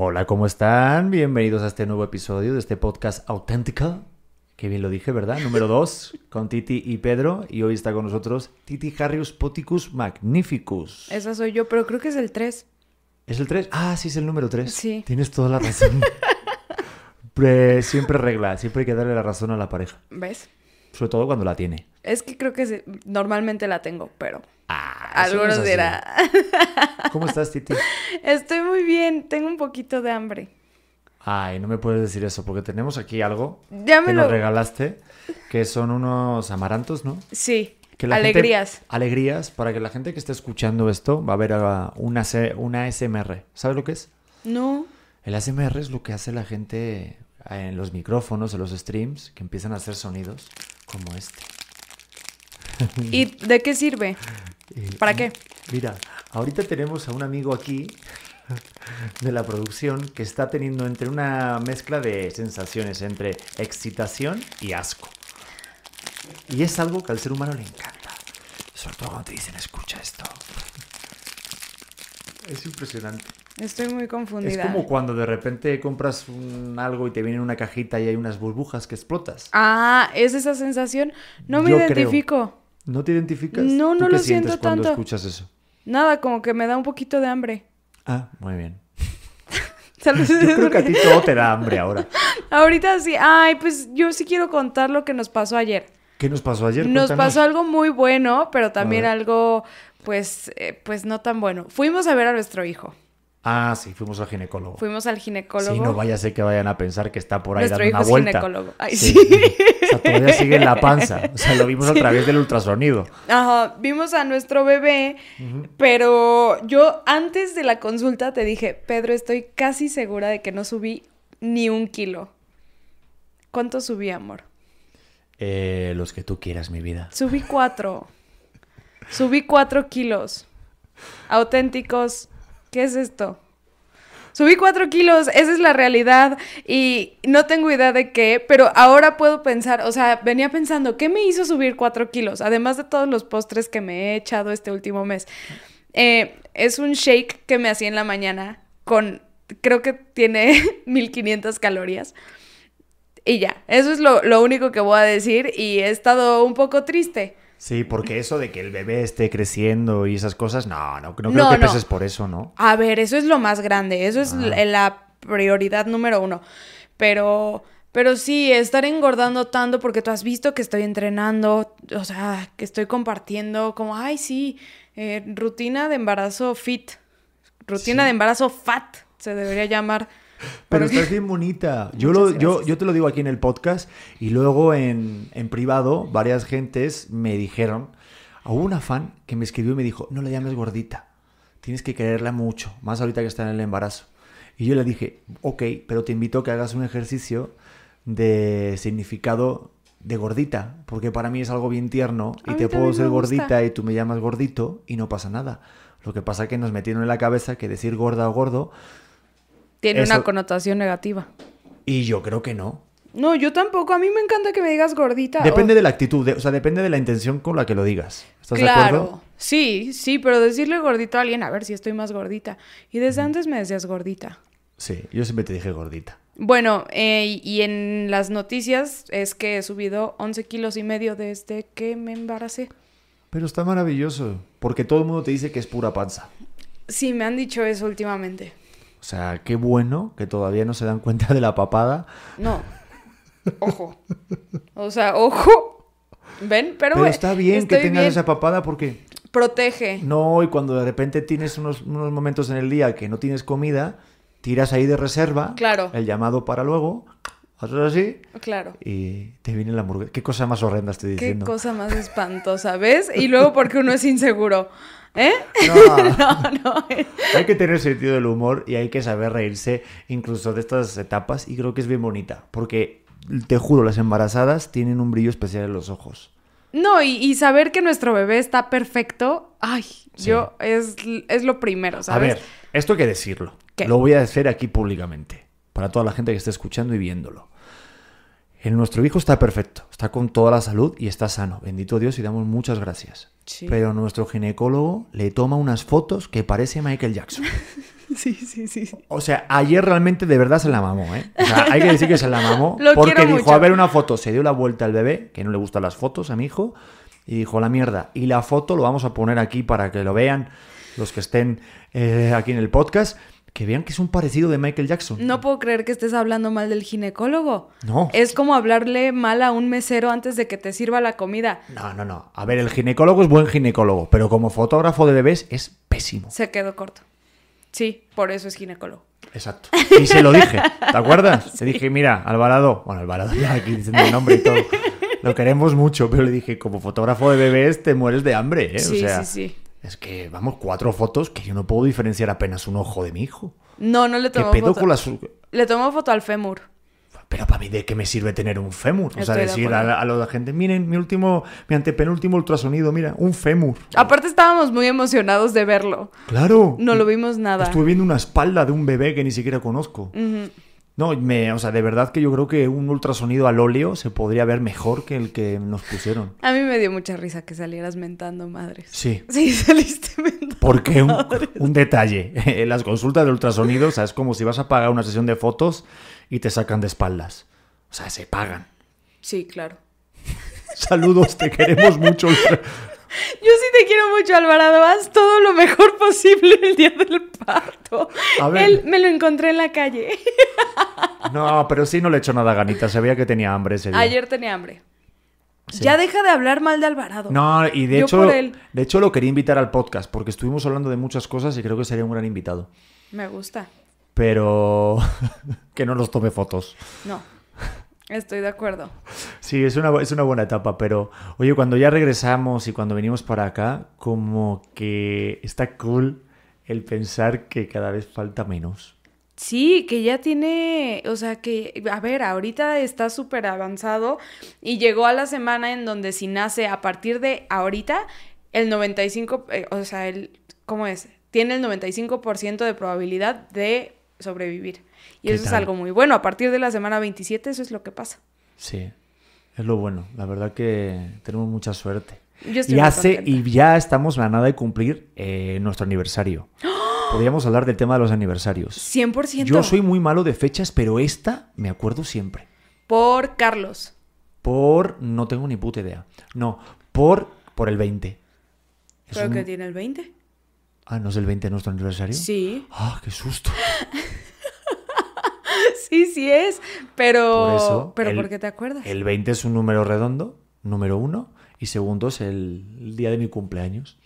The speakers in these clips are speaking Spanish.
Hola, ¿cómo están? Bienvenidos a este nuevo episodio de este podcast auténtico. Que bien lo dije, ¿verdad? Número 2, con Titi y Pedro. Y hoy está con nosotros Titi Harrius Poticus Magnificus. Esa soy yo, pero creo que es el 3. ¿Es el 3? Ah, sí, es el número 3. Sí. Tienes toda la razón. Pre- siempre regla, siempre hay que darle la razón a la pareja. ¿Ves? Sobre todo cuando la tiene. Es que creo que se- normalmente la tengo, pero Ah, no algunos así. dirán. ¿Cómo estás, Titi? Estoy muy bien, tengo un poquito de hambre. Ay, no me puedes decir eso, porque tenemos aquí algo Ya me que lo... nos regalaste, que son unos amarantos, ¿no? Sí, Que la gente- alegrías. alegrías, para que la gente que esté escuchando esto va a ver ah, una, una ASMR. ¿Sabes lo que es? No, El ASMR es lo que hace la gente en los micrófonos, en los streams, que empiezan a hacer sonidos como este. ¿y de qué sirve? Y- ¿Para qué? Mira, ahorita tenemos a un amigo aquí de la producción que está teniendo entre una mezcla de sensaciones entre excitación y asco. Y es algo que al ser humano le encanta. Sobre todo cuando te dicen, escucha esto. Es impresionante. Estoy muy confundida. Es como cuando de repente compras un algo y te viene en una cajita y hay unas burbujas que explotas. Ah, ¿es esa sensación? No me Yo creo. identifico. ¿No te identificas? No, ¿Tú no qué lo sientes siento cuando tanto. escuchas eso? Nada, como que me da un poquito de hambre. Ah, muy bien. Yo creo que a ti todo te da hambre ahora. Ahorita sí. Ay, pues yo sí quiero contar lo que nos pasó ayer. ¿Qué nos pasó ayer? Nos Cuéntanos. pasó algo muy bueno, pero también algo, pues, eh, pues no tan bueno. Fuimos a ver a nuestro hijo. Ah, sí, fuimos al ginecólogo. Fuimos al ginecólogo. Sí, no vaya a ser que vayan a pensar que está por ahí Nuestro dando hijo una es vuelta. ginecólogo. Ay, sí. sí. o sea, todavía sigue en la panza. O sea, lo vimos a través del ultrasonido. Ajá, vimos a nuestro bebé, pero yo antes de la consulta te dije, Pedro, estoy casi segura de que no subí ni un kilo. ¿Cuánto subí, amor? Eh, los que tú quieras, mi vida. Subí cuatro. Subí cuatro kilos. Auténticos. ¿Qué es esto? Subí cuatro kilos, esa es la realidad y no tengo idea de qué, pero ahora puedo pensar, o sea, venía pensando, ¿qué me hizo subir cuatro kilos? Además de todos los postres que me he echado este último mes. Eh, es un shake que me hacía en la mañana con, creo que tiene 1500 calorías. Y ya, eso es lo, lo único que voy a decir y he estado un poco triste. Sí, porque eso de que el bebé esté creciendo y esas cosas, no, no, no creo No, que no. peses por eso, ¿no? A ver, eso es lo más grande, eso es Ah. la- la prioridad número uno. Pero, pero sí, estar engordando tanto porque tú has visto que estoy entrenando, o sea, que estoy compartiendo como, ay, sí, eh, rutina de embarazo fit, rutina Sí. de embarazo fat, se debería llamar. Pero estás bien bonita. Yo, lo, yo, yo te lo digo aquí en el podcast y luego en, en privado varias gentes me dijeron, hubo una fan que me escribió y me dijo, no la llames gordita, tienes que quererla mucho, más ahorita que está en el embarazo. Y yo le dije, ok, pero te invito a que hagas un ejercicio de significado de gordita, porque para mí es algo bien tierno y te puedo ser gordita y tú me llamas gordito y no pasa nada. Lo que pasa es que nos metieron en la cabeza que decir gorda o gordo Tiene Eso- una connotación negativa. y yo creo que no. No, yo tampoco. A mí me encanta que me digas gordita. Depende o- de la actitud, de- o sea, depende de la intención con la que lo digas. ¿Estás de Claro. acuerdo? Sí, sí, pero decirle gordito a alguien, a ver si estoy más gordita. Y desde antes me decías gordita. Sí, yo siempre te dije gordita. Bueno, eh, y- y en las noticias es que he subido 11 kilos y medio desde que me embaracé. Pero está maravilloso, porque todo el mundo te dice que es pura panza. Sí, me han dicho eso últimamente. O sea, qué bueno que todavía no se dan cuenta de la papada. No. Ojo. O sea, ojo. ¿Ven? Pero, Pero está bien que tengas bien. esa papada porque Protege. no, y cuando de repente tienes unos, unos momentos en el día que no tienes comida, tiras ahí de reserva Claro. el llamado para luego, haces así Claro. y te viene la hamburguesa. ¿Qué cosa más horrenda estoy Qué diciendo? cosa más espantosa, ¿ves? Y luego porque uno es inseguro. ¿Eh? No. No, no. Hay que tener sentido del humor y hay que saber reírse incluso de estas etapas y creo que es bien bonita porque te juro, las embarazadas tienen un brillo especial en los ojos. No, y, y saber que nuestro bebé está perfecto, ay, Sí. yo es, es lo primero, A ¿sabes? ver, esto hay que decirlo. ¿Qué? Lo voy a decir aquí públicamente para toda la gente que esté escuchando y viéndolo. El nuestro hijo está perfecto, está con toda la salud y está sano. Bendito Dios y damos muchas gracias. Sí. Pero nuestro ginecólogo le toma unas fotos que parece Michael Jackson. Sí, sí, sí. O sea, ayer realmente de verdad se la mamó, ¿eh? O sea, hay que decir que se la mamó. Lo porque dijo, mucho. a ver una foto, se dio la vuelta al bebé, que no le gustan las fotos a mi hijo, y dijo, la mierda. Y la foto lo vamos a poner aquí para que lo vean los que estén eh, aquí en el podcast, que vean que es un parecido de Michael Jackson. No puedo creer que estés hablando mal del ginecólogo. No. Es como hablarle mal a un mesero antes de que te sirva la comida. No, no, no. A ver, el ginecólogo es buen ginecólogo, pero como fotógrafo de bebés es pésimo. Se quedó corto. Sí, por eso es ginecólogo. Exacto. Y se lo dije, ¿te acuerdas? Le dije, mira, Alvarado, bueno, Alvarado ya aquí diciendo el nombre y todo. Lo queremos mucho, pero le dije, como fotógrafo de bebés te mueres de hambre, ¿eh? Sí, o sea, sí, sí. Es que, vamos, cuatro fotos que yo no puedo diferenciar apenas un ojo de mi hijo. No, no le ¿Qué tomó pedo foto. con las... Le tomó foto al fémur. Pero para mí, ¿de qué me sirve tener un fémur? O sea, Estoy de decir a, a la gente, miren, mi último, mi antepenúltimo ultrasonido, mira, un fémur. Aparte estábamos muy emocionados de verlo. Claro. No lo vimos nada. Estuve viendo una espalda de un bebé que ni siquiera conozco. Ujú. No, me, o sea, de verdad que yo creo que un ultrasonido al óleo se podría ver mejor que el que nos pusieron. A mí me dio mucha risa que salieras mentando madres. Sí. Sí, saliste mentando. Porque un, madres. un detalle, en las consultas de ultrasonido, o sea, es como si vas a pagar una sesión de fotos y te sacan de espaldas. O sea, se pagan. Sí, claro. Saludos, te queremos mucho. Yo sí te quiero mucho, Alvarado. Haz todo lo mejor posible el día del parto. A ver. Él me lo encontré en la calle. No, pero sí no le echó nada ganita, se veía que tenía hambre ese día. Ayer tenía hambre. Sí. Ya deja de hablar mal de Alvarado. No, y de Yo hecho, de hecho lo quería invitar al podcast porque estuvimos hablando de muchas cosas y creo que sería un gran invitado. Me gusta. Pero que no nos tome fotos. No. Estoy de acuerdo. Sí, es una, es una buena etapa, pero oye, cuando ya regresamos y cuando venimos para acá, como que está cool el pensar que cada vez falta menos. Sí, que ya tiene, o sea, que, a ver, ahorita está súper avanzado y llegó a la semana en donde si nace a partir de ahorita, el 95, eh, o sea, el, ¿cómo es? Tiene el 95% de probabilidad de sobrevivir. Y ¿Qué eso es algo muy bueno. A partir de la semana 27, eso es lo que pasa. Sí, es lo bueno. La verdad que tenemos mucha suerte. Yo estoy Y, hace, y ya estamos a nada de cumplir eh, nuestro aniversario. Podríamos hablar del tema de los aniversarios. 100%. Yo soy muy malo de fechas, pero esta me acuerdo siempre. Por Carlos. Por... No tengo ni puta idea. No, por, por el 20. Es Creo un- que tiene el 20. Ah, ¿no es el 20 nuestro aniversario? Sí. Ah, qué susto. Sí, sí es. Pero. Por eso, pero el- ¿por qué te acuerdas? El 20 es un número redondo, número uno, y segundo es el, el día de mi cumpleaños.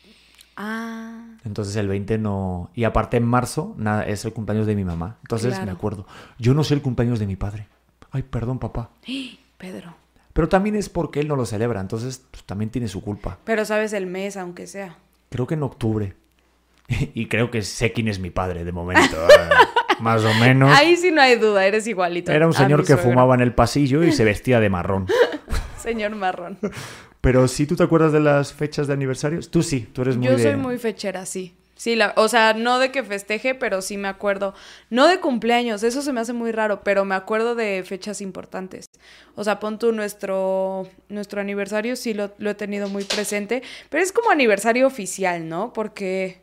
Ah. Entonces el 20 no... Y aparte en marzo nada, es el cumpleaños de mi mamá. Entonces Claro. me acuerdo. Yo no sé el cumpleaños de mi padre. Ay, perdón, papá. Pedro. Pero también es porque él no lo celebra, entonces pues, también tiene su culpa. Pero sabes el mes, aunque sea. Creo que en octubre. y creo que sé quién es mi padre de momento. ah, Más o menos. Ahí sí no hay duda, eres igualito. Era un señor que fumaba en el pasillo y se vestía de marrón. Señor marrón. Pero si tú te acuerdas de las fechas de aniversarios, tú sí, tú eres muy Yo de... soy muy fechera, sí. Sí, la, o sea, no de que festeje, pero sí me acuerdo. No de cumpleaños, eso se me hace muy raro, pero me acuerdo de fechas importantes. O sea, pon tú nuestro, nuestro aniversario, sí lo, lo he tenido muy presente, pero es como aniversario oficial, ¿no? Porque...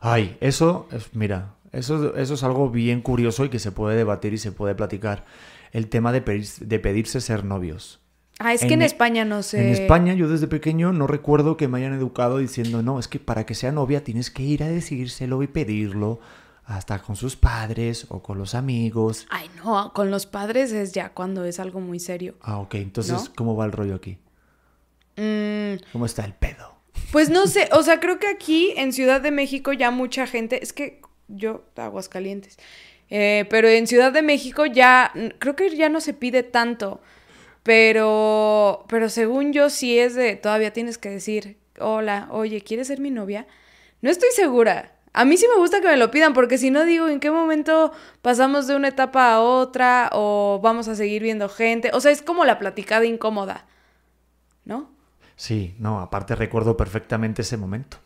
Ay, eso, es, mira, eso, eso es algo bien curioso y que se puede debatir y se puede platicar. El tema de, pedir- de pedirse ser novios. Ah, es que En- en España no sé... En España, yo desde pequeño no recuerdo que me hayan educado diciendo, no, es que para que sea novia tienes que ir a decírselo y pedirlo, hasta con sus padres o con los amigos. Ay, no, con los padres es ya cuando es algo muy serio. Ah, ok, entonces, ¿No? ¿cómo va el rollo aquí? Mm, ¿Cómo está el pedo? Pues no sé, o sea, creo que aquí en Ciudad de México ya mucha gente, es que yo, Aguascalientes, Eh, pero en Ciudad de México ya, creo que ya no se pide tanto. Pero, pero según yo sí es de, todavía tienes que decir, hola, oye, ¿quieres ser mi novia? No estoy segura. A mí sí me gusta que me lo pidan, porque si no digo en qué momento pasamos de una etapa a otra o vamos a seguir viendo gente. O sea, es como la platicada incómoda, ¿no? Sí, no, aparte recuerdo perfectamente ese momento.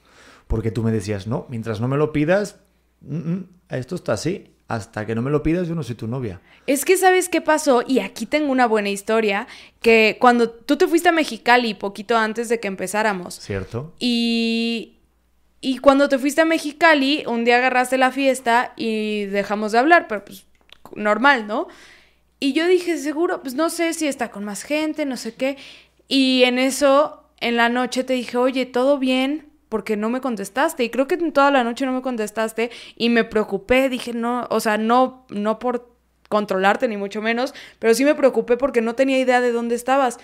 Porque tú me decías, no, mientras no me lo pidas, mm, mm, esto está así hasta que no me lo pidas, yo no soy tu novia. Es que sabes qué pasó, y aquí tengo una buena historia, que cuando tú te fuiste a Mexicali poquito antes de que empezáramos. Cierto. Y, y cuando te fuiste a Mexicali, un día agarraste la fiesta y dejamos de hablar, pero pues normal, ¿no? Y yo dije, seguro, pues no sé si está con más gente, no sé qué. Y en eso, en la noche te dije, oye, ¿todo bien? porque no me contestaste. Y creo que toda la noche no me contestaste y me preocupé. Dije, no, o sea, no, no por controlarte ni mucho menos, pero sí me preocupé porque no tenía idea de dónde estabas.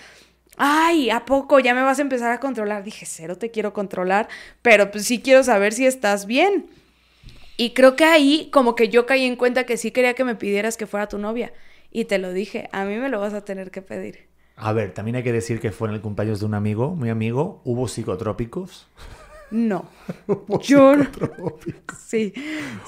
Ay, ¿a poco ya me vas a empezar a controlar? Dije, cero te quiero controlar, pero pues sí quiero saber si estás bien. Y creo que ahí como que yo caí en cuenta que sí quería que me pidieras que fuera tu novia. Y te lo dije, a mí me lo vas a tener que pedir. A ver, también hay que decir que fue en el cumpleaños de un amigo, muy amigo, hubo psicotrópicos. No. Yo Sí,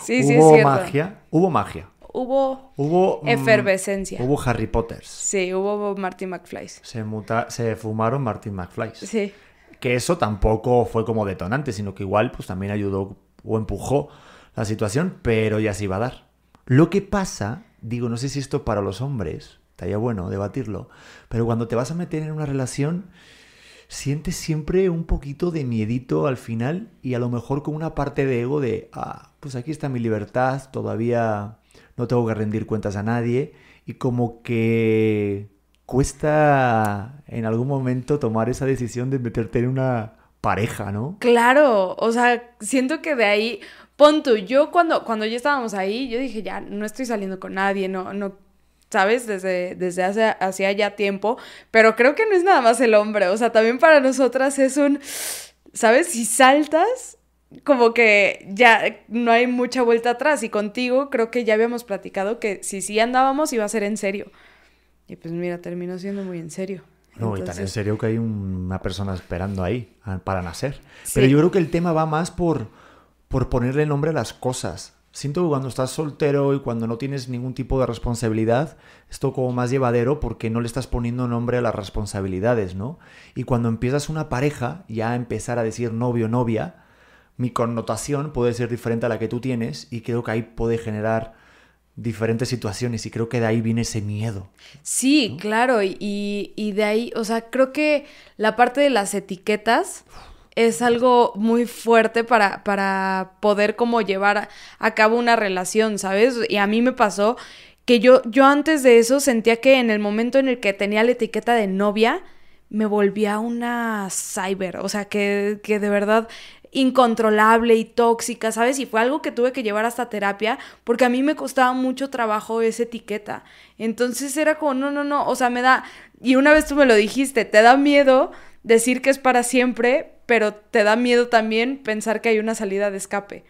sí, sí, ¿Hubo magia? Hubo magia. Hubo, hubo mm, efervescencia. Hubo Harry Potter. Sí, hubo Martin McFly. Se, se fumaron Martin McFly. Sí. Que eso tampoco fue como detonante, sino que igual pues también ayudó o empujó la situación, pero ya se iba a dar. Lo que pasa, digo, no sé si esto para los hombres, estaría bueno debatirlo, pero cuando te vas a meter en una relación sientes siempre un poquito de miedito al final y a lo mejor con una parte de ego de, ah, pues aquí está mi libertad, todavía no tengo que rendir cuentas a nadie y como que cuesta en algún momento tomar esa decisión de meterte en una pareja, ¿no? Claro, o sea, siento que de ahí, pon tú, yo cuando, cuando ya estábamos ahí, yo dije, ya, no estoy saliendo con nadie, no, no ¿sabes? Desde, desde hace, hacía ya tiempo, pero creo que no es nada más el hombre, o sea, también para nosotras es un, ¿sabes? Si saltas, como que ya no hay mucha vuelta atrás y contigo creo que ya habíamos platicado que si sí andábamos iba a ser en serio. Y pues mira, terminó siendo muy en serio. No, y tan en serio que hay una persona esperando ahí ah, para nacer. Pero yo creo que el tema va más por, por ponerle nombre a las cosas. Siento que cuando estás soltero y cuando no tienes ningún tipo de responsabilidad, esto como más llevadero porque no le estás poniendo nombre a las responsabilidades, ¿no? Y cuando empiezas una pareja, ya empezar a decir novio, novia, mi connotación puede ser diferente a la que tú tienes y creo que ahí puede generar diferentes situaciones y creo que de ahí viene ese miedo. Sí, claro, y, y de ahí, o sea, creo que la parte de las etiquetas es algo muy fuerte para, para poder como llevar a cabo una relación, ¿sabes? Y a mí me pasó que yo, yo antes de eso sentía que en el momento en el que tenía la etiqueta de novia, me volvía una cyber, o sea, que, que de verdad incontrolable y tóxica, ¿sabes? Y fue algo que tuve que llevar hasta terapia porque a mí me costaba mucho trabajo esa etiqueta. Entonces era como, no, no, no, o sea, me da, y una vez tú me lo dijiste, te da miedo decir que es para siempre, pero te da miedo también pensar que hay una salida de escape.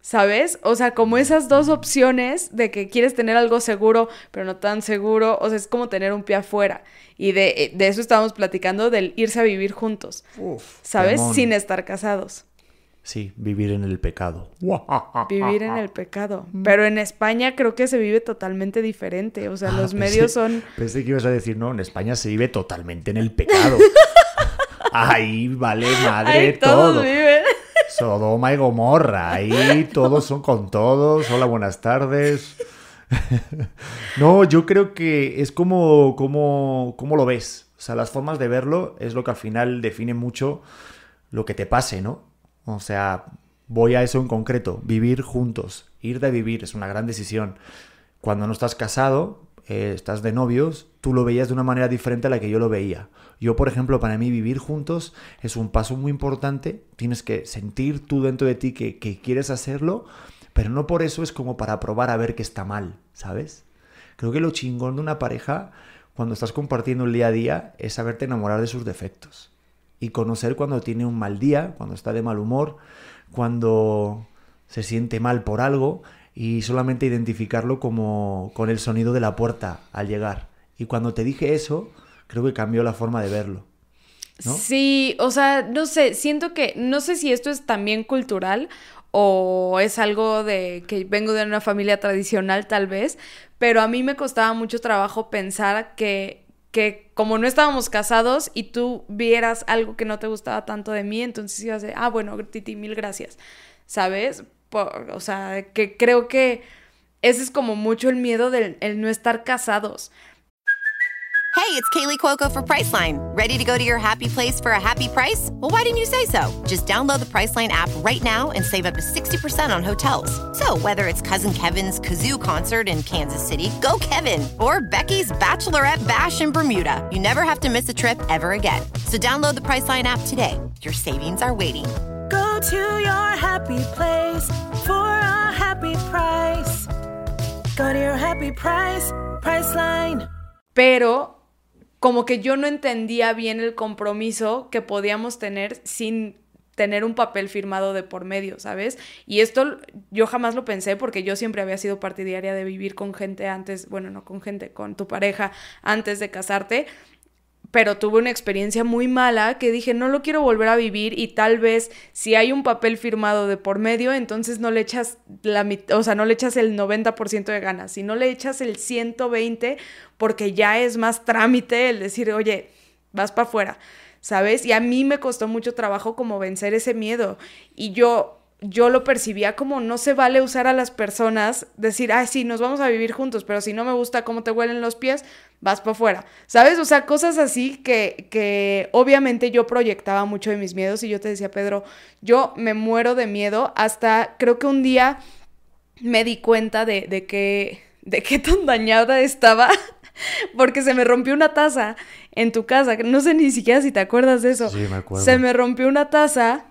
¿Sabes? O sea, como esas dos opciones de que quieres tener algo seguro, pero no tan seguro, o sea, es como tener un pie afuera. Y de, eso estábamos platicando, del irse a vivir juntos. ¿Sabes? Sin estar casados. Sí, vivir en el pecado. Vivir en el pecado. Pero en España creo que se vive totalmente diferente. O sea, ah, los medios son. Pensé que ibas a decir, no, en España se vive totalmente en el pecado. Ahí vale madre ahí todos todo. Viven. Sodoma y Gomorra. Ahí todos son con todos. Hola, buenas tardes. no, yo creo que es como, como, como lo ves. O sea, las formas de verlo es lo que al final define mucho lo que te pase, ¿no? O sea, voy a eso en concreto. Vivir juntos. Ir de vivir es una gran decisión. Cuando no estás casado, eh, estás de novios, tú lo veías de una manera diferente a la que yo lo veía. Yo, por ejemplo, para mí vivir juntos es un paso muy importante. Tienes que sentir tú dentro de ti que, quieres hacerlo, pero no por eso es como para probar a ver qué está mal, ¿sabes? Creo que lo chingón de una pareja cuando estás compartiendo el día a día es saberte enamorar de sus defectos y conocer cuando tiene un mal día, cuando está de mal humor, cuando se siente mal por algo y solamente identificarlo como con el sonido de la puerta al llegar. Y cuando te dije eso, creo que cambió la forma de verlo. Sí, o sea, no sé, siento que, no sé si esto es también cultural o es algo de que vengo de una familia tradicional tal vez, pero a mí me costaba mucho trabajo pensar que, que como no estábamos casados y tú vieras algo que no te gustaba tanto de mí, entonces ibas a decir, ah, bueno, Titi, mil gracias, ¿sabes? O sea, que creo que ese es como mucho el miedo del el no estar casados. Hey, it's Kaylee Cuoco for Priceline. Ready to go to your happy place for a happy price? Well, why didn't you say so? Just download the Priceline app right now and save up to 60% on hotels. So, whether it's Cousin Kevin's Kazoo concert in Kansas City, go Kevin, or Becky's Bachelorette Bash in Bermuda, you never have to miss a trip ever again. So, download the Priceline app today. Your savings are waiting To your happy place for a happy price. Pero como que yo no entendía bien el compromiso que podíamos tener sin tener un papel firmado de por medio, ¿sabes? Y esto yo jamás lo pensé porque yo siempre había sido partidaria de vivir con gente antes, bueno, no con gente, con tu pareja antes de casarte, pero tuve una experiencia muy mala que dije, no lo quiero volver a vivir y tal vez si hay un papel firmado de por medio, entonces no le echas la o sea, no le echas el 90% de ganas, sino le echas el 120 porque ya es más trámite el decir, "Oye, vas para afuera." ¿Sabes? Y a mí me costó mucho trabajo como vencer ese miedo y yo yo lo percibía como no se vale usar a las personas, decir, ay, sí, nos vamos a vivir juntos, pero si no me gusta cómo te huelen los pies, vas para afuera. ¿Sabes? O sea, cosas así que, que obviamente yo proyectaba mucho de mis miedos y yo te decía, Pedro, yo me muero de miedo hasta creo que un día me di cuenta de, de que, de qué tan dañada estaba. Porque se me rompió una taza en tu casa. No sé ni siquiera si te acuerdas de eso. Sí, me acuerdo. Se me rompió una taza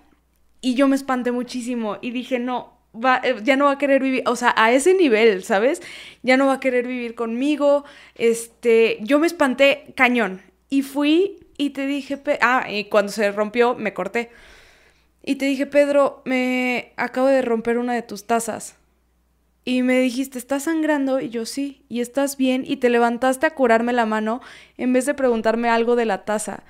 y yo me espanté muchísimo y dije, no, eh, ya no va a querer vivir, o sea, a ese nivel, ¿sabes? Ya no va a querer vivir conmigo. Este, yo me espanté cañón y fui y te dije, ah, y cuando se rompió me corté. Y te dije, Pedro, me acabo de romper una de tus tazas. Y me dijiste, ¿estás sangrando? Y yo sí, y estás bien, y te levantaste a curarme la mano en vez de preguntarme algo de la taza,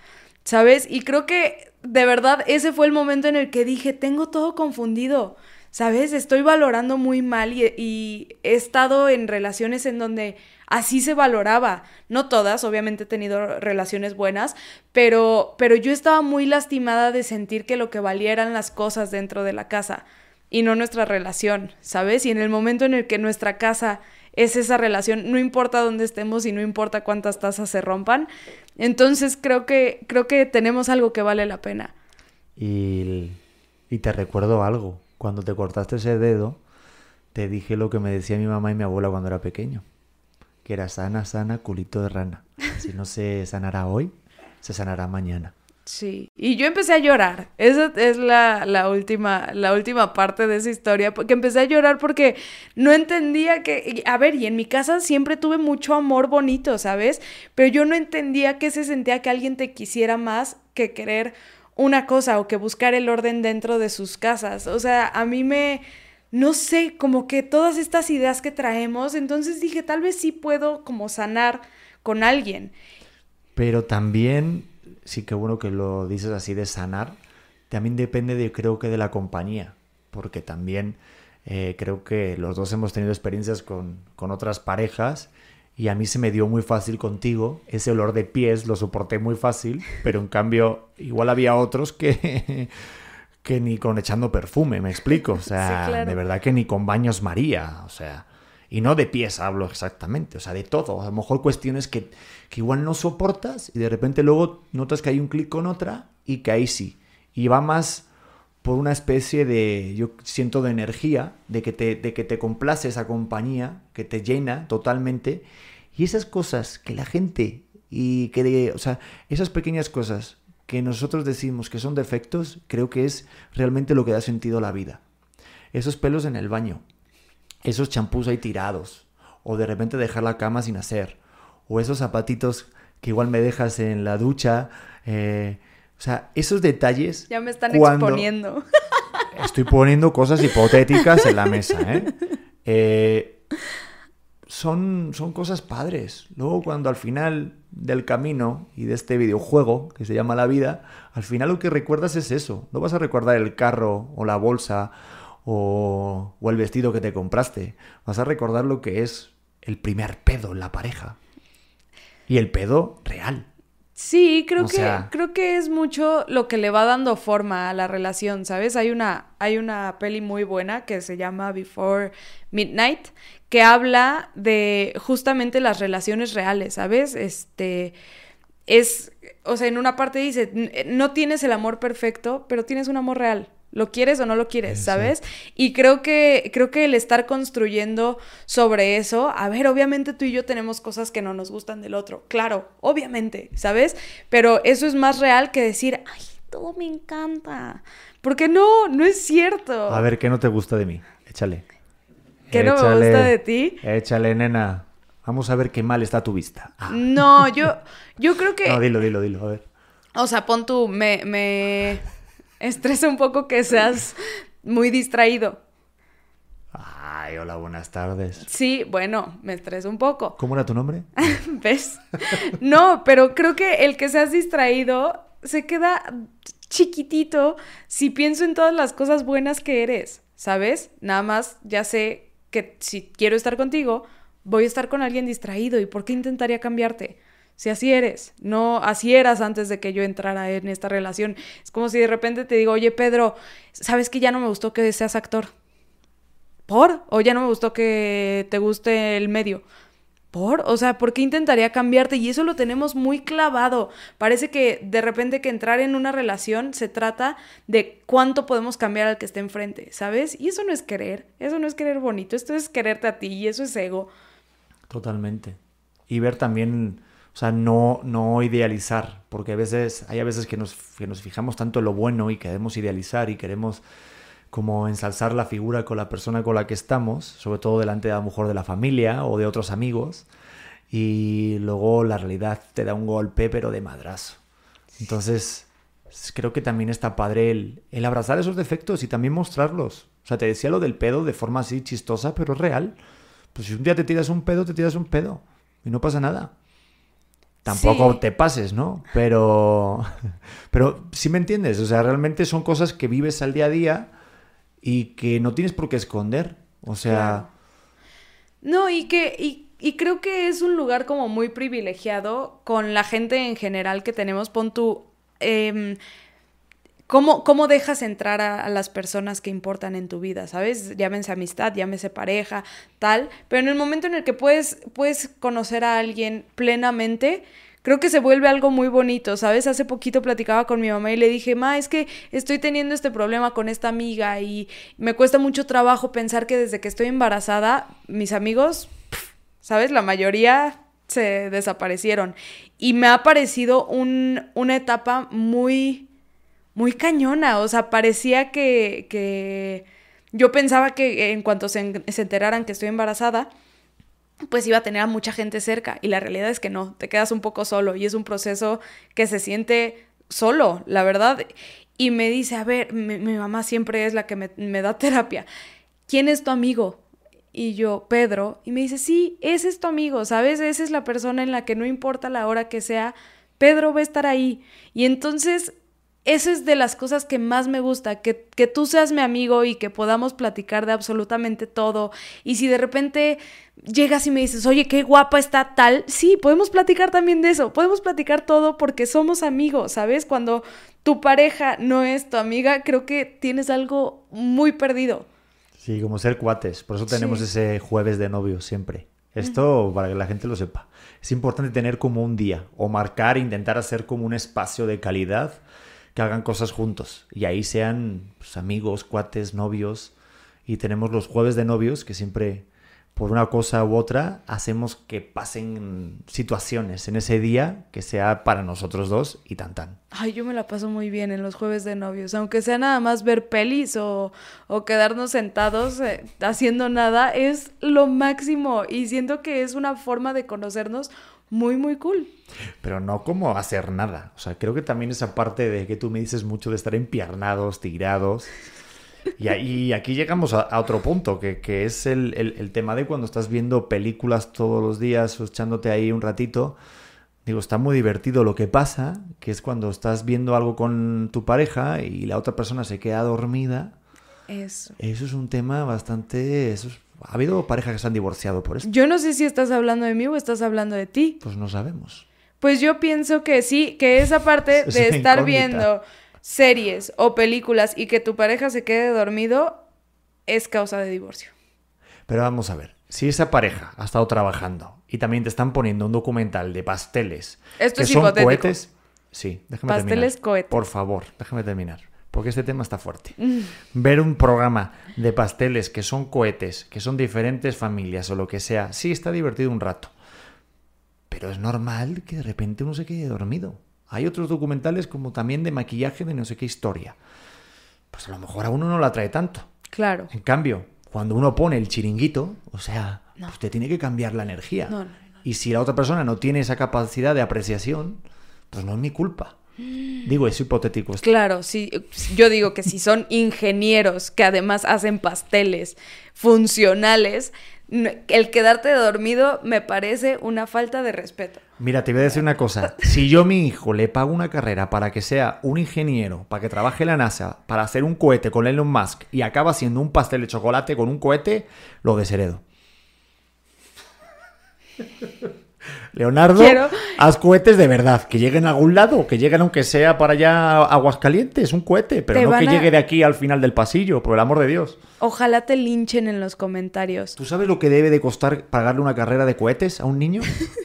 ¿sabes? Y creo que de verdad, ese fue el momento en el que dije, tengo todo confundido, ¿sabes? Estoy valorando muy mal y, he estado en relaciones en donde así se valoraba. No todas, obviamente he tenido relaciones buenas, pero, pero yo estaba muy lastimada de sentir que lo que valieran las cosas dentro de la casa y no nuestra relación, ¿sabes? Y en el momento en el que nuestra casa es esa relación, no importa dónde estemos y no importa cuántas tazas se rompan. Entonces creo que, creo que tenemos algo que vale la pena. Y, y te recuerdo algo. Cuando te cortaste ese dedo, te dije lo que me decía mi mamá y mi abuela cuando era pequeño. Que era sana, sana, culito de rana. Si no se sanará hoy, se sanará mañana. Sí, y yo empecé a llorar. Esa es la, última, la última parte de esa historia, porque empecé a llorar porque no entendía que, a ver, y en mi casa siempre tuve mucho amor bonito, ¿sabes? Pero yo no entendía que se sentía que alguien te quisiera más que querer una cosa o que buscar el orden dentro de sus casas. O sea, a mí me, no sé, como que todas estas ideas que traemos, entonces dije, tal vez sí puedo como sanar con alguien. Pero también sí que bueno que lo dices así de sanar, también depende de creo que de la compañía, porque también eh, creo que los dos hemos tenido experiencias con, con otras parejas y a mí se me dio muy fácil contigo, ese olor de pies lo soporté muy fácil, pero en cambio igual había otros que... que ni con echando perfume, me explico. O sea, de verdad que ni con baños María. O sea, y no de pies hablo exactamente, o sea, de todo. A lo mejor cuestiones que, que igual no soportas y de repente luego notas que hay un clic con otra y que ahí sí. Y va más por una especie de, yo siento, de energía, de que te, de que te complace esa compañía, que te llena totalmente. Y esas cosas que la gente, y que, o sea, esas pequeñas cosas que nosotros decimos que son defectos, creo que es realmente lo que da sentido a la vida. Esos pelos en el baño, esos champús ahí tirados, o de repente dejar la cama sin hacer, o esos zapatitos que igual me dejas en la ducha. Eh, o sea, esos detalles. Ya me están exponiendo. Estoy poniendo cosas hipotéticas en la mesa, ¿eh? eh, son, son cosas padres. Luego cuando al final del camino y de este videojuego que se llama la vida, al final lo que recuerdas es eso. No vas a recordar el carro o la bolsa o, o el vestido que te compraste. Vas a recordar lo que es el primer pedo en la pareja. Y el pedo real. Sí, creo O que sea- creo que es mucho lo que le va dando forma a la relación, ¿sabes? Hay una hay una peli muy buena que se llama Before Midnight que habla de justamente las relaciones reales, ¿sabes? Este es o sea, en una parte dice, "N- no tienes el amor perfecto, pero tienes un amor real. ¿Lo quieres o no lo quieres, sabes? Y creo que creo que el estar construyendo sobre eso, a ver, obviamente tú y yo tenemos cosas que no nos gustan del otro, claro, obviamente, ¿sabes? Pero eso es más real que decir, ay, todo me encanta. Porque no, no es cierto. A ver, ¿qué no te gusta de mí? Échale. ¿Qué no me gusta de ti? Échale, nena. Vamos a ver qué mal está tu vista. Ah. No, yo, yo creo que. No, dilo, dilo, dilo. A ver. O sea, pon tú, me, me estresa un poco que seas muy distraído. Ay, hola, buenas tardes. Sí, bueno, me estresa un poco. ¿Cómo era tu nombre? ¿Ves? No, pero creo que el que seas distraído se queda chiquitito si pienso en todas las cosas buenas que eres, ¿sabes? Nada más ya sé que si quiero estar contigo, voy a estar con alguien distraído. ¿Y por qué intentaría cambiarte? Si así eres, no así eras antes de que yo entrara en esta relación. Es como si de repente te digo, oye Pedro, ¿sabes que ya no me gustó que seas actor? ¿Por? ¿O ya no me gustó que te guste el medio? ¿Por? O sea, ¿por qué intentaría cambiarte? Y eso lo tenemos muy clavado. Parece que de repente que entrar en una relación se trata de cuánto podemos cambiar al que esté enfrente, ¿sabes? Y eso no es querer, eso no es querer bonito, esto es quererte a ti y eso es ego. Totalmente. Y ver también, o sea, no, no idealizar, porque a veces, hay a veces que nos, que nos fijamos tanto en lo bueno y queremos idealizar y queremos como ensalzar la figura con la persona con la que estamos, sobre todo delante de a lo mejor de la familia o de otros amigos, y luego la realidad te da un golpe, pero de madrazo. Entonces, creo que también está padre el, el abrazar esos defectos y también mostrarlos. O sea, te decía lo del pedo de forma así chistosa, pero real. Pues si un día te tiras un pedo, te tiras un pedo. Y no pasa nada. Tampoco Sí. te pases, ¿no? Pero, pero sí me entiendes. O sea, realmente son cosas que vives al día a día y que no tienes por qué esconder. O sea, Claro. No, y que, y, y creo que es un lugar como muy privilegiado con la gente en general que tenemos. Pon em, ¿cómo, cómo dejas entrar a, las personas que importan en tu vida? ¿Sabes? Llámense amistad, llámese pareja, tal. Pero en el momento en el que puedes, puedes conocer a alguien plenamente, creo que se vuelve algo muy bonito, ¿sabes? Hace poquito platicaba con mi mamá y le dije, ma, es que estoy teniendo este problema con esta amiga y me cuesta mucho trabajo pensar que desde que estoy embarazada, mis amigos, ¿sabes? La mayoría se desaparecieron. Y me ha parecido un, una etapa muy, muy cañona. O sea, parecía que, que yo pensaba que en cuanto se, se enteraran que estoy embarazada, pues iba a tener a mucha gente cerca. Y la realidad es que no, te quedas un poco solo y es un proceso que se siente solo, la verdad. Y me dice, a ver, mi, mi mamá siempre es la que me, me da terapia. ¿Quién es tu amigo? Y yo, Pedro, y me dice, sí, ese es tu amigo, ¿sabes? Esa es la persona en la que no importa la hora que sea, Pedro va a estar ahí. Y entonces, eso es de las cosas que más me gusta, que, que tú seas mi amigo y que podamos platicar de absolutamente todo. Y si de repente llegas y me dices, oye, qué guapa está tal, sí, podemos platicar también de eso, podemos platicar todo porque somos amigos, ¿sabes? Cuando tu pareja no es tu amiga, creo que tienes algo muy perdido. sí, como ser cuates. Por eso tenemos Sí. ese jueves de novios siempre. Esto para que la gente lo sepa. Es importante tener como un día o marcar, intentar hacer como un espacio de calidad que hagan cosas juntos. Y ahí sean pues, amigos, cuates, novios. Y tenemos los jueves de novios que siempre, por una cosa u otra, hacemos que pasen situaciones en ese día que sea para nosotros dos y tan tan. Ay, yo me la paso muy bien en los jueves de novios, aunque sea nada más ver pelis o, quedarnos sentados eh, haciendo nada, es lo máximo y siento que es una forma de conocernos muy, muy cool. Pero no como hacer nada. O sea, creo que también esa parte de que tú me dices mucho de estar empiernados, tirados. Y, aquí llegamos a, a otro punto, que, que es el, el- el tema de cuando estás viendo películas todos los días echándote ahí un ratito. Digo, está muy divertido. Lo que pasa, que es cuando estás viendo algo con tu pareja y la otra persona se queda dormida. Eso. Eso es un tema bastante... Eso es- Ha habido parejas que se han divorciado por esto. Yo no sé si estás hablando de mí o estás hablando de ti. Pues no sabemos. Pues yo pienso que sí, que esa parte Es de estar incógnita. viendo series o películas y que tu pareja se quede dormido es causa de divorcio. Pero vamos a ver, si esa pareja ha estado trabajando y también te están poniendo un documental de pasteles Esto que es son hipotético. cohetes, sí, déjame Pasteles terminar. cohetes. Por favor, déjame terminar, porque este tema está fuerte. Mm. Ver un programa de pasteles que son cohetes, que son diferentes familias o lo que sea, sí está divertido un rato. Pero es normal que de repente uno se quede dormido. Hay otros documentales como también de maquillaje de no sé qué historia. Pues a lo mejor a uno no la atrae tanto. Claro. En cambio, cuando uno pone el chiringuito, o sea, pues te tiene que cambiar la energía. No, no, no. Y si la otra persona no tiene esa capacidad de apreciación, pues no es mi culpa. Digo, es hipotético esto. Claro, sí. Yo digo que si son ingenieros que además hacen pasteles funcionales, el quedarte dormido me parece una falta de respeto. Mira, te voy a decir una cosa. Si yo a mi hijo le pago una carrera para que sea un ingeniero, para que trabaje en la NASA, para hacer un cohete con Elon Musk y acaba siendo un pastel de chocolate con un cohete, lo desheredo. Leonardo, Quiero- haz cohetes de verdad, que lleguen a algún lado, que lleguen aunque sea para allá Aguascalientes, un cohete, pero Te no que a- llegue de aquí al final del pasillo, por el amor de Dios. Ojalá te linchen en los comentarios. ¿Tú sabes lo que debe de costar pagarle una carrera de cohetes a un niño?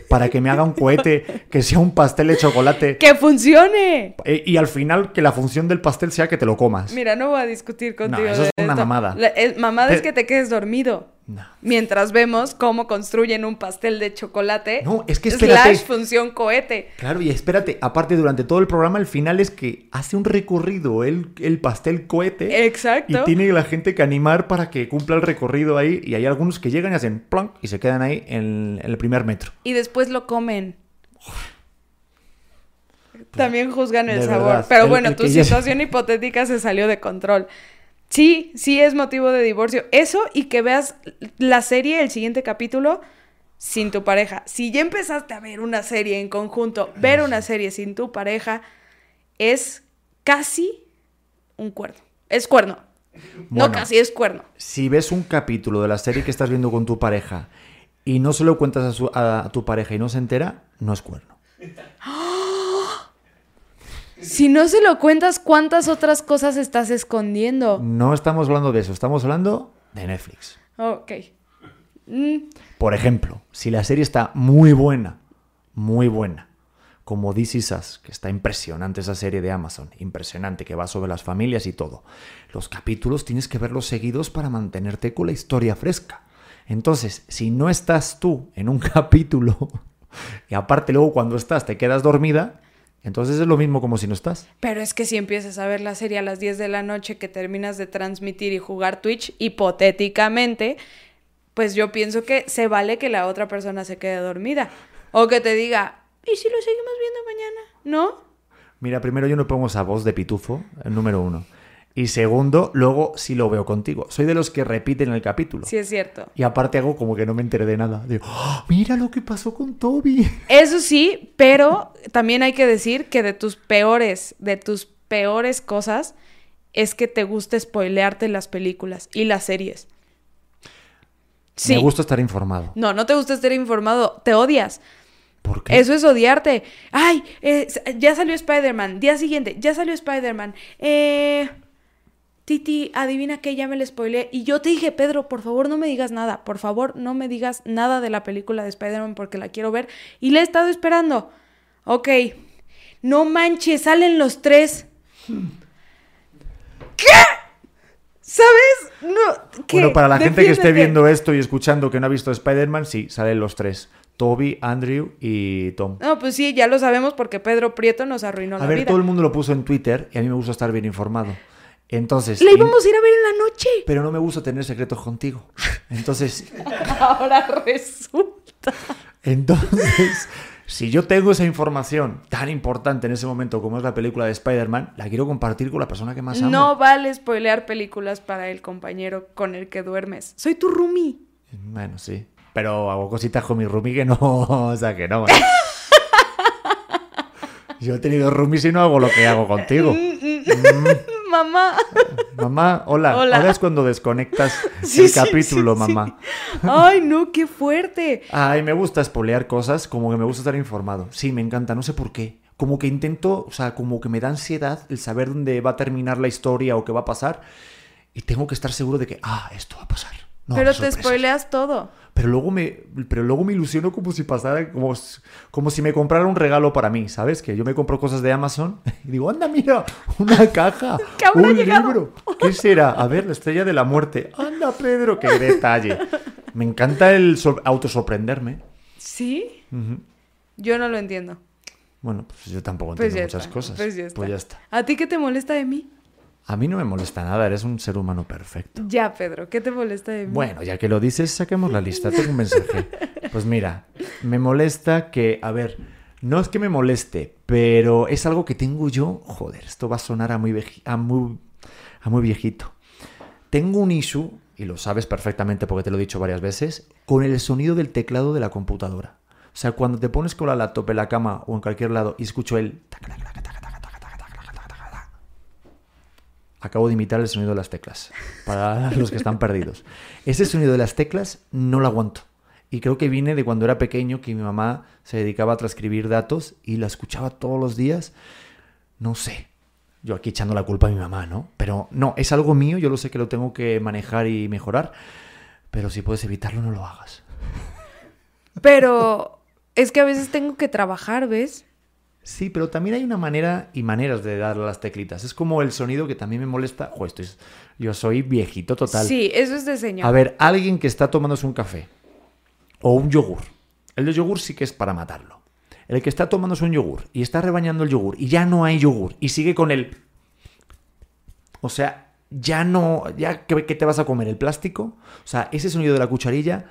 Para que me haga un cohete que sea un pastel de chocolate. ¡Que funcione! Eh, y al final que la función del pastel sea que te lo comas. Mira, no voy a discutir contigo. eso es una esto. mamada. La- el- mamada es que te quedes dormido. No. Mientras vemos cómo construyen un pastel de chocolate. No, es que espérate. Slash función cohete. Claro, y espérate, aparte durante todo el programa, el final es que hace un recorrido el, el pastel cohete. Exacto. Y tiene la gente que animar para que cumpla el recorrido ahí. Y hay algunos que llegan y hacen plonk y se quedan ahí en, en el primer metro. Y después lo comen. También juzgan el De sabor. verdad, Pero el- bueno, el tu ya- situación hipotética se salió de control. Sí, sí es motivo de divorcio. Eso y que veas la serie, el siguiente capítulo, sin tu pareja. Si ya empezaste a ver una serie en conjunto, ver una serie sin tu pareja es casi un cuerno. Es cuerno. No casi, es cuerno. Si ves un capítulo de la serie que estás viendo con tu pareja y no se lo cuentas a, su- a tu pareja y no se entera, no es cuerno. Si no se lo cuentas, ¿cuántas otras cosas estás escondiendo? No estamos hablando de eso, estamos hablando de Netflix. Ok. Mm, Por ejemplo, si la serie está muy buena, muy buena, como This Is Us, que está impresionante esa serie de Amazon, impresionante, que va sobre las familias y todo, los capítulos tienes que verlos seguidos para mantenerte con la historia fresca. Entonces, si no estás tú en un capítulo, y aparte luego cuando estás te quedas dormida, entonces es lo mismo como si no estás. Pero es que si empiezas a ver la serie a las 10 de la noche que terminas de transmitir y jugar Twitch, hipotéticamente, pues yo pienso que se vale que la otra persona se quede dormida. O que te diga, ¿y si lo seguimos viendo mañana? ¿No? Mira, primero yo no pongo esa voz de pitufo, el número uno. Y segundo, luego sí lo veo contigo. Soy de los que repiten el capítulo. Sí es cierto. Y aparte hago como que no me enteré de nada. Digo, "¡Ah! mira lo que pasó con Toby. Eso sí, pero también hay que decir que de tus peores, de tus peores cosas es que te gusta spoilearte las películas y las series. Sí. Me gusta estar informado. No, no te gusta estar informado, te odias. ¿Por qué? Eso es odiarte. Ay, eh, ya salió Spider-Man. Día siguiente, ya salió Spider-Man. Eh, Titi, adivina que ya me le spoileé. Y yo te dije, Pedro, por favor no me digas nada. Por favor no me digas nada de la película de Spider-Man porque la quiero ver. Y la he estado esperando. Ok. No manches, salen los tres. ¿Qué? ¿Sabes? No, ¿qué? Bueno, para la gente que esté viendo esto y escuchando que no ha visto Spider-Man, sí, salen los tres. Toby, Andrew y Tom. No, pues sí, ya lo sabemos porque Pedro Prieto nos arruinó A la ver, vida. todo el mundo lo puso en Twitter y a mí me gusta estar bien informado. Entonces... La íbamos a ir a ver en la noche. Pero no me gusta tener secretos contigo. Entonces, Ahora resulta. Entonces, Si yo tengo esa información tan importante en ese momento como es la película de Spider-Man, la quiero compartir con la persona que más amo. No vale spoilear películas para el compañero con el que duermes. Soy tu roomie. Bueno, sí. Pero hago cositas con mi roomie que no. O sea, que no. Yo he tenido roomies y no hago lo que hago contigo. Mamá. Mamá, hola. Hola. Ahora es cuando desconectas Sí, el sí, capítulo, sí, mamá. Ay, no, qué fuerte. Ay, me gusta espolear cosas, como que me gusta estar informado. Sí, me encanta, no sé por qué. Como que intento, o sea, como que me da ansiedad el saber dónde va a terminar la historia o qué va a pasar. Y tengo que estar seguro de que, ah, esto va a pasar. No Pero te spoileas todo. Pero luego me, pero luego me ilusiono como si pasara, como, como si me comprara un regalo para mí, ¿sabes? Que yo me compro cosas de Amazon y digo, anda, mira, una caja, ¿Qué habrá un llegado? libro. ¿Qué será? A ver, la estrella de la muerte. Anda, Pedro, qué detalle. Me encanta el sor- autosorprenderme. ¿Sí? Yo no lo entiendo. Bueno, pues yo tampoco Pues entiendo muchas está, cosas. Pues ya, está. Pues ya está. ¿A ti qué te molesta de mí? A mí no me molesta nada, eres un ser humano perfecto. Ya, Pedro, ¿qué te molesta de mí? Bueno, ya que lo dices, saquemos la lista. Tengo un mensaje. Pues mira, me molesta que, a ver, no es que me moleste, pero es algo que tengo yo. Joder, esto va a sonar a muy, a muy, a muy viejito. Tengo un issue, y lo sabes perfectamente porque te lo he dicho varias veces, con el sonido del teclado de la computadora. O sea, cuando te pones con la laptop en la cama o en cualquier lado y escucho el... taca, taca, taca, Acabo de imitar el sonido de las teclas, para los que están perdidos. Ese sonido de las teclas no lo aguanto. Y creo que viene de cuando era pequeño, que mi mamá se dedicaba a transcribir datos y la escuchaba todos los días. No sé. Yo aquí echando la culpa a mi mamá, ¿no? Pero no, es algo mío, yo lo sé que lo tengo que manejar y mejorar. Pero si puedes evitarlo, no lo hagas. Pero es que a veces tengo que trabajar, ¿ves? Sí, pero también hay una manera y maneras de darle a las teclitas. Es como el sonido que también me molesta. Jo, esto es- yo soy viejito total. Sí, eso es de señor. A ver, alguien que está tomándose un café o un yogur. El de yogur sí que es para matarlo. El que está tomándose un yogur y está rebañando el yogur y ya no hay yogur y sigue con el... O sea, ya no... ya ¿Qué, qué te vas a comer? ¿El plástico? O sea, ese sonido de la cucharilla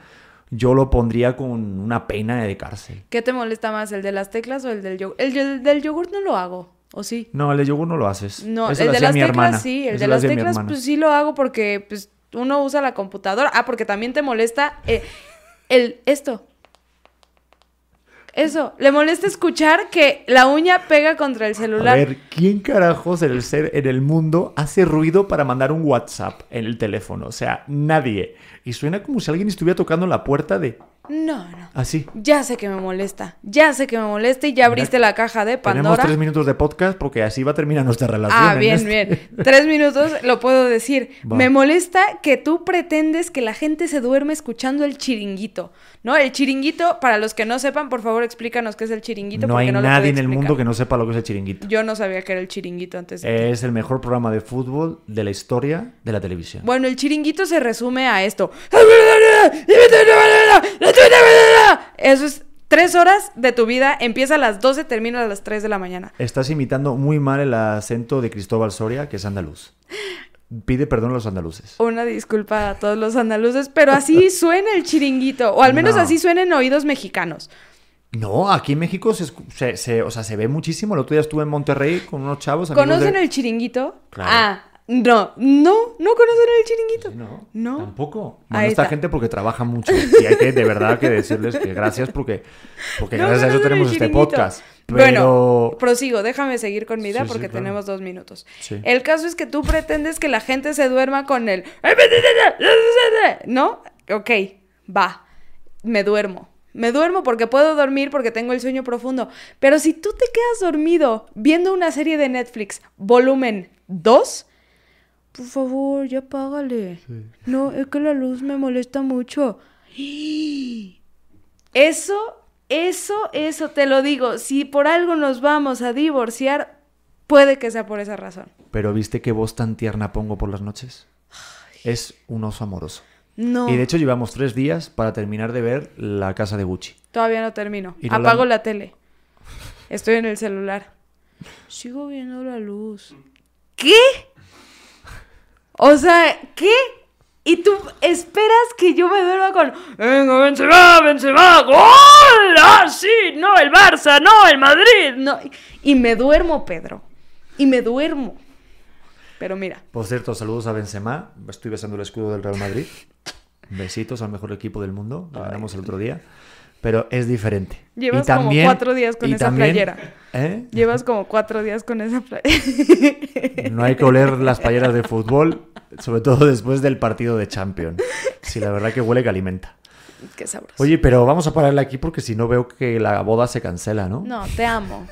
yo lo pondría con una pena de cárcel. ¿Qué te molesta más, el de las teclas o el del yogur? El del- del yogur no lo hago, ¿o sí? No, el de yogur no lo haces. No, Eso el de las teclas hermana. sí, el Eso de las teclas pues sí lo hago porque pues uno usa la computadora. Ah, porque también te molesta eh, el esto. Eso, le molesta escuchar que la uña pega contra el A celular. ver, ¿quién carajos en el, ser, en el mundo hace ruido para mandar un WhatsApp en el teléfono? O sea, nadie. Y suena como si alguien estuviera tocando la puerta de... No, no. Así. Ya sé que me molesta. Ya sé que me molesta y ya abriste la caja de Tenemos Pandora. tres minutos de podcast porque así va a terminar nuestra relación. Ah, en bien, este- bien. Tres minutos lo puedo decir. Va. Me molesta que tú pretendes que la gente se duerme escuchando el chiringuito. ¿No? El chiringuito, para los que no sepan, por favor explícanos qué es el chiringuito. No porque hay no nadie en el mundo que no sepa lo que es el chiringuito. Yo no sabía que era el chiringuito antes de. Es el mejor programa de fútbol de la historia de la televisión. Bueno, el chiringuito se resume a esto. Eso es tres horas de tu vida. Empieza a las 12, termina a las 3 de la mañana. Estás imitando muy mal el acento de Cristóbal Soria, que es andaluz. Pide perdón a los andaluces. Una disculpa a todos los andaluces, pero así suena el chiringuito. O al menos No. así suena en oídos mexicanos. No, aquí en México se, se- se- o sea, se ve muchísimo. El otro día estuve en Monterrey con unos chavos. ¿Conocen de- el chiringuito? Claro. Ah, no, no, no conocen el chiringuito. No, No. tampoco. Bueno, esta gente porque trabaja mucho. Y hay que de verdad que decirles que gracias porque, porque No gracias a eso tenemos este podcast. Pero Bueno, prosigo, déjame seguir con mi idea Sí, sí, porque claro. tenemos dos minutos. Sí. El caso es que tú pretendes que la gente se duerma con el... ¿No? Ok, va, me duermo. Me duermo porque puedo dormir porque tengo el sueño profundo. Pero si tú te quedas dormido viendo una serie de Netflix, volumen 2, por favor, ya págale. No, es que la luz me molesta mucho. Eso, eso, eso, te lo digo. Si por algo nos vamos a divorciar, puede que sea por esa razón. Pero ¿viste qué voz tan tierna pongo por las noches? Es un oso amoroso. No, Y de hecho llevamos tres días para terminar de ver La Casa de Gucci. todavía no termino. No la- Apago la tele. Estoy en el celular. Sigo viendo la luz. ¿Qué? O sea, ¿qué? Y tú esperas que yo me duerma con. Venga, Benzema, Benzema, ¡Gol! ¡Ah, sí! ¡No, el bar! Barça, no, el Madrid. No. Y me duermo, Pedro. Y me duermo. Pero mira, Por cierto, saludos a Benzema. Estoy besando el escudo del Real Madrid. Besitos al mejor equipo del mundo. Lo ganamos el otro día. Pero es diferente. Llevas Y como también- cuatro días con esa también- playera. ¿eh? llevas como cuatro días con esa playa. No hay que oler las playeras de fútbol, sobre todo después del partido de Champions. Sí, la verdad que huele que alimenta. Qué sabroso. Oye, pero vamos a pararle aquí porque si no veo que la boda se cancela, ¿no? No, te amo.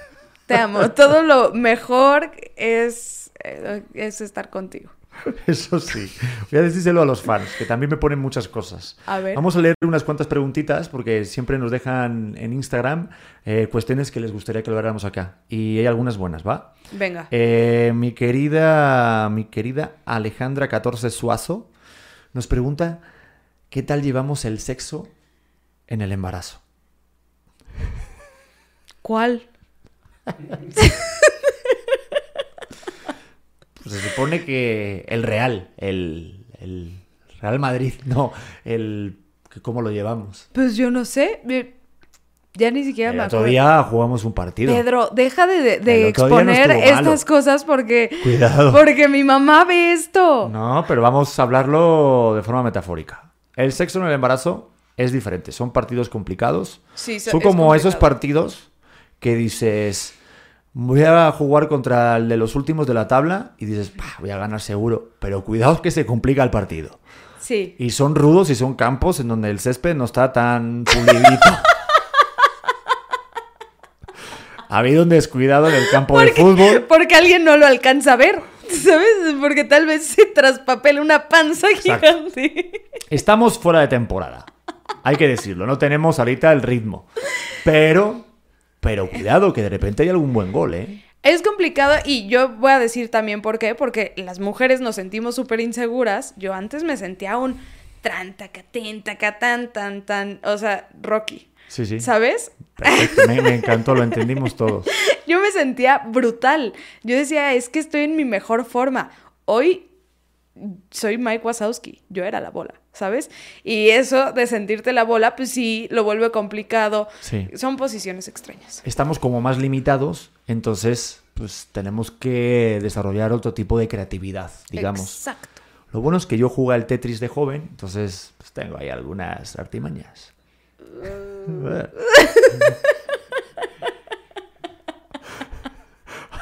Te amo. Todo lo mejor es, eh, es estar contigo. Eso sí. Voy a decírselo a los fans, que también me ponen muchas cosas. A ver. Vamos a leer unas cuantas preguntitas, porque siempre nos dejan en Instagram eh, cuestiones que les gustaría que lo acá. Y hay algunas buenas, ¿va? Venga. Eh, mi querida, mi querida Alejandra 14 Suazo nos pregunta ¿qué tal llevamos el sexo en el embarazo? ¿Cuál? Pues se supone que el Real, el, el Real Madrid, no, el que cómo lo llevamos. Pues yo no sé. Ya ni siquiera me acuerdo. día jugamos un partido. Pedro, deja de, de- no exponer estas cosas porque, Cuidado. porque mi mamá ve esto. No, pero vamos a hablarlo de forma metafórica. El sexo en el embarazo es diferente. Son partidos complicados. Sí, so- Son es como esos partidos que dices, voy a jugar contra el de los últimos de la tabla y dices, "Pah, voy a ganar seguro. Pero cuidado que se complica el partido. Sí. Y son rudos y son campos en donde el césped no está tan pulidito. ha habido un descuidado en el campo de fútbol. Porque alguien no lo alcanza a ver. ¿Sabes? Porque tal vez se traspapela una panza Exacto. gigante. Estamos fuera de temporada. Hay que decirlo, no tenemos ahorita el ritmo. Pero, pero cuidado, que de repente hay algún buen gol, ¿eh? Es complicado y yo voy a decir también por qué, porque las mujeres nos sentimos súper inseguras. Yo antes me sentía un tran, tacatén, tacatán, tan, tan, o sea, Rocky. Sí, sí. ¿Sabes? Perfecto, me, me encantó, lo entendimos todos. Yo me sentía brutal. Yo decía, es que estoy en mi mejor forma. Hoy soy Mike Wazowski, yo era la bola, ¿sabes? Y eso de sentirte la bola, pues sí, lo vuelve complicado. Sí. Son posiciones extrañas. Estamos como más limitados, entonces pues tenemos que desarrollar otro tipo de creatividad, digamos. Exacto. Lo bueno es que yo jugué al Tetris de joven, entonces pues, tengo ahí algunas artimañas.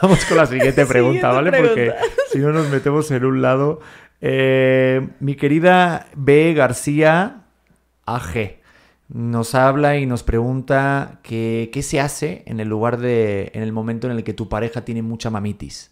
Vamos con la siguiente pregunta, Siguiente ¿vale? Porque si no nos metemos en un lado. Eh, mi querida B. García AG nos habla y nos pregunta que, qué se hace en el lugar de, en el momento en el que tu pareja tiene mucha mamitis.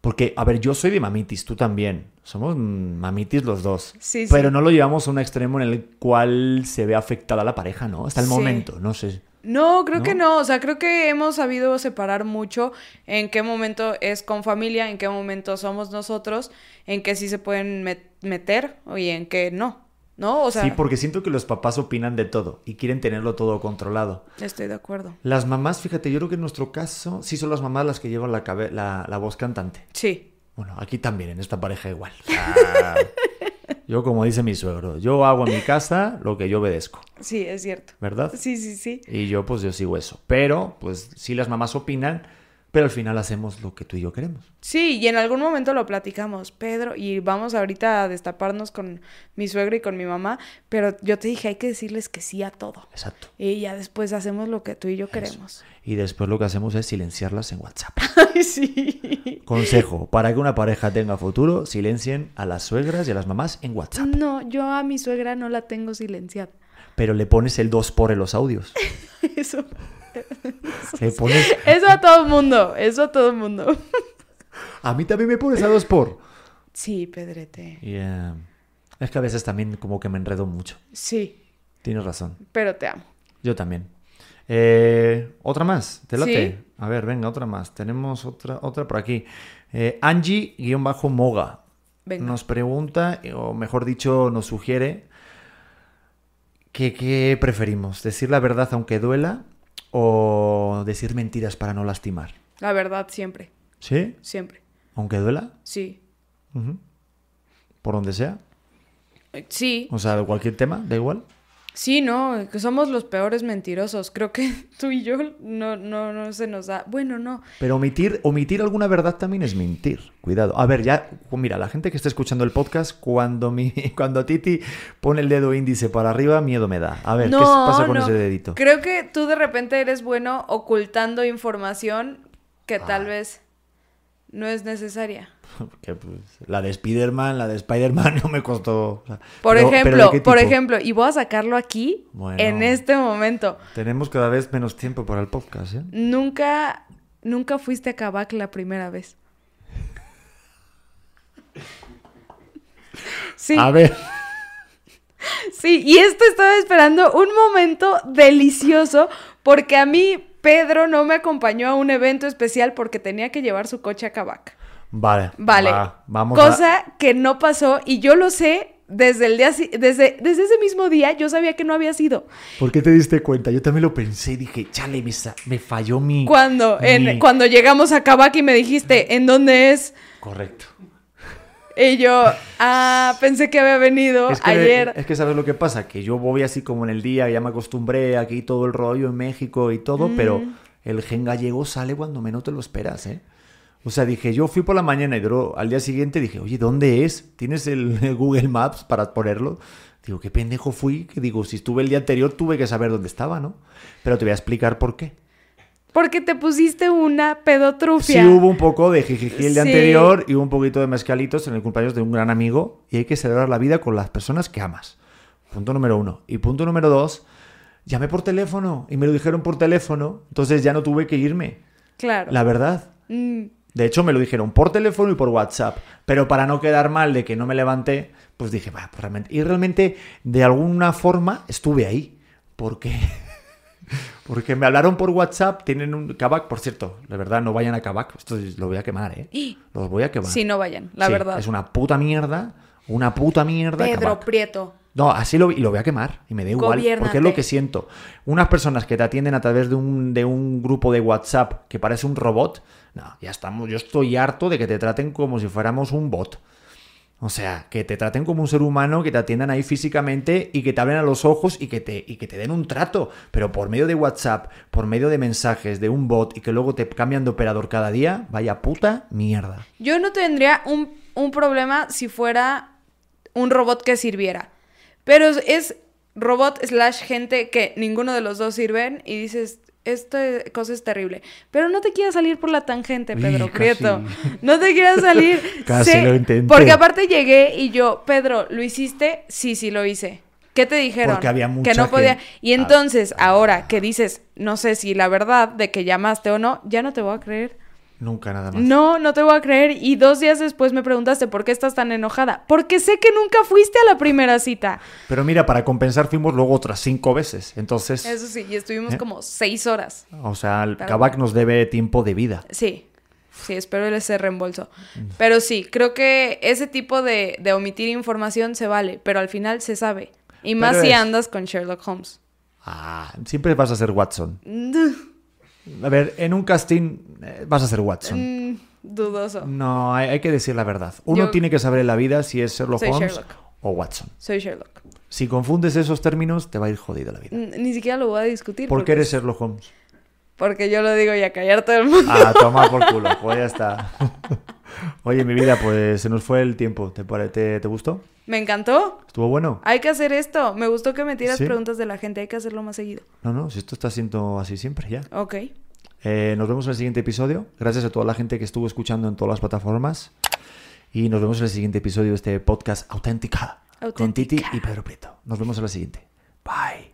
Porque, a ver, yo soy de mamitis, tú también. Somos mamitis los dos. Sí, sí. Pero no lo llevamos a un extremo en el cual se ve afectada la pareja, ¿no? Hasta el Sí. momento, no sé. No, creo que ¿No? O sea, creo que hemos sabido separar mucho en qué momento es con familia, en qué momento somos nosotros, en qué sí se pueden met- meter y en qué no. ¿No? O sea, sí, porque siento que los papás opinan de todo y quieren tenerlo todo controlado. estoy de acuerdo. Las mamás, fíjate, yo creo que en nuestro caso sí son las mamás las que llevan la, la, la voz cantante. Sí. Bueno, aquí también, en esta pareja igual. O sea, yo, como dice mi suegro, yo hago en mi casa lo que yo obedezco, Sí, es cierto. ¿verdad? Sí, sí, sí. Y yo, pues yo sigo eso. Pero, pues sí las mamás opinan, pero al final hacemos lo que tú y yo queremos. Sí, y en algún momento lo platicamos, Pedro, y vamos ahorita a destaparnos con mi suegra y con mi mamá, pero yo te dije, hay que decirles que sí a todo. Exacto. Y ya después hacemos lo que tú y yo queremos. Y después lo que hacemos es silenciarlas en WhatsApp. Ay, sí. Consejo, para que una pareja tenga futuro, silencien a las suegras y a las mamás en WhatsApp. No, yo a mi suegra no la tengo silenciada. Pero le pones el 2 por en los audios. Eso. Pones... Eso a todo el mundo, eso a todo el mundo. A mí también me pones a 2 por. Sí, Pedrete. Es que a veces también como que me enredo mucho. Sí, Tienes razón. pero te amo. Yo también. Eh, otra más, ¿te late? Sí. A ver, venga, otra más. Tenemos otra, otra por aquí. Eh, Angie-Moga nos pregunta, o mejor dicho, nos sugiere que qué preferimos, decir la verdad aunque duela o decir mentiras para no lastimar. La verdad, siempre, ¿Sí? siempre. Aunque duela, Sí. Por donde sea. Sí, O sea, de cualquier tema, da igual. Sí, no, que somos los peores mentirosos. Creo que tú y yo no, no, no se nos da. Bueno, no. Pero omitir, omitir alguna verdad también es mentir. Cuidado. A ver, ya, mira, la gente que está escuchando el podcast, cuando mi, cuando Titi pone el dedo índice para arriba, miedo me da. A ver, ¿qué pasa con no. ese dedito? Creo que tú de repente eres bueno ocultando información que tal Ah. vez no es necesaria. Que, pues, la de Spider-Man, la de Spider-Man no me costó. o sea, Por pero- pero ¿de ejemplo, por ejemplo, y voy a sacarlo aquí Bueno. en este momento. Tenemos cada vez menos tiempo para el podcast, ¿eh? Nunca, nunca fuiste a Kabak la primera vez. Sí, A ver. sí, y esto estaba esperando un momento delicioso porque a mí Pedro no me acompañó a un evento especial porque tenía que llevar su coche a Kabak. Vale. Vale. va, vamos a- Cosa que no pasó y yo lo sé desde el día desde, desde ese mismo día yo sabía que no había sido. ¿Por qué te diste cuenta? Yo también lo pensé y dije, chale, me, me falló mi... Cuando, en, cuando llegamos a Kabak y me dijiste, ¿en dónde es? Correcto. Y yo, ah, pensé que había venido Es que, ayer. es que sabes lo que pasa, que yo voy así como en el día, ya me acostumbré aquí todo el rollo en México y todo, pero Mm. el gen gallego sale cuando menos te lo esperas, ¿eh? O sea, dije, yo fui por la mañana y duró, al día siguiente dije, oye, ¿dónde es? ¿Tienes el, el Google Maps para ponerlo? Digo, qué pendejo fui, que digo, si estuve el día anterior tuve que saber dónde estaba, ¿no? Pero te voy a explicar por qué. Porque te pusiste una pedotrufia. Sí hubo un poco de jijiji el día Sí. anterior y un poquito de mezcalitos en el cumpleaños de un gran amigo y hay que celebrar la vida con las personas que amas. Punto número uno. Y punto número dos, llamé por teléfono y me lo dijeron por teléfono, entonces ya no tuve que irme. Claro. La verdad. Mm, De hecho, me lo dijeron por teléfono y por WhatsApp. Pero para no quedar mal de que no me levanté, pues dije, va, pues realmente. Y realmente, de alguna forma, estuve ahí. Porque. Porque me hablaron por WhatsApp, tienen un Kavak, por cierto, de verdad, no vayan a Kavak, esto es- lo voy a quemar, ¿eh? Los voy a quemar. Sí, no vayan, la Sí, verdad. Es una puta mierda, una puta mierda. Pedro. Prieto. No, así lo, y lo voy a quemar y me da igual, porque es lo que siento. Unas personas que te atienden a través de un, de un grupo de WhatsApp que parece un robot, no, ya estamos, yo estoy harto de que te traten como si fuéramos un bot. O sea, que te traten como un ser humano, que te atiendan ahí físicamente y que te abren a los ojos y que te, y que te den un trato. Pero por medio de WhatsApp, por medio de mensajes, de un bot y que luego te cambian de operador cada día, vaya puta mierda. Yo no tendría un, un problema si fuera un robot que sirviera. Pero es robot slash gente que ninguno de los dos sirven y dices, esta cosa es terrible. Pero no te quieras salir por la tangente, Pedro Uy, casi. Prieto. No te quieras salir. Casi Sé- lo intenté. Porque aparte llegué y yo, Pedro, ¿lo hiciste? Sí, sí lo hice. ¿Qué te dijeron? Porque había que no podía. gente. Y entonces, ahora que dices, no sé si la verdad de que llamaste o no, ya no te voy a creer. Nunca nada más. No, no te voy a creer. Y dos días después me preguntaste por qué estás tan enojada. Porque sé que nunca fuiste a la primera cita. Pero mira, para compensar fuimos luego otras cinco veces. Entonces, Eso sí, y estuvimos ¿Eh? como seis horas. o sea, el Kavak nos debe tiempo de vida. Sí, sí, espero ese reembolso. Pero sí, creo que ese tipo de, de omitir información se vale, pero al final se sabe. Y más Pero si es- andas con Sherlock Holmes. Ah, siempre vas a ser Watson. A ver, en un casting eh, vas a ser Watson. Mm, dudoso. No, hay, hay que decir la verdad. Uno Yo- tiene que saber en la vida si es Sherlock Soy Holmes Sherlock. o Watson. Soy Sherlock. Si confundes esos términos, te va a ir jodida la vida. Ni siquiera lo voy a discutir. ¿Por porque- qué eres Sherlock Holmes? Porque yo lo digo y a callar todo el mundo. Ah, toma por culo. Pues ya está. Oye, mi vida, pues se nos fue el tiempo. ¿Te, te, te gustó? Me encantó. ¿Estuvo bueno? Hay que hacer esto. Me gustó que me tiras ¿Sí? preguntas de la gente. Hay que hacerlo más seguido. No, no, si esto está siendo así siempre ya. Ok. Eh, nos vemos en el siguiente episodio. Gracias a toda la gente que estuvo escuchando en todas las plataformas. Y nos vemos en el siguiente episodio de este podcast Auténtica. Con Titi y Pedro Prieto. Nos vemos en la siguiente. Bye.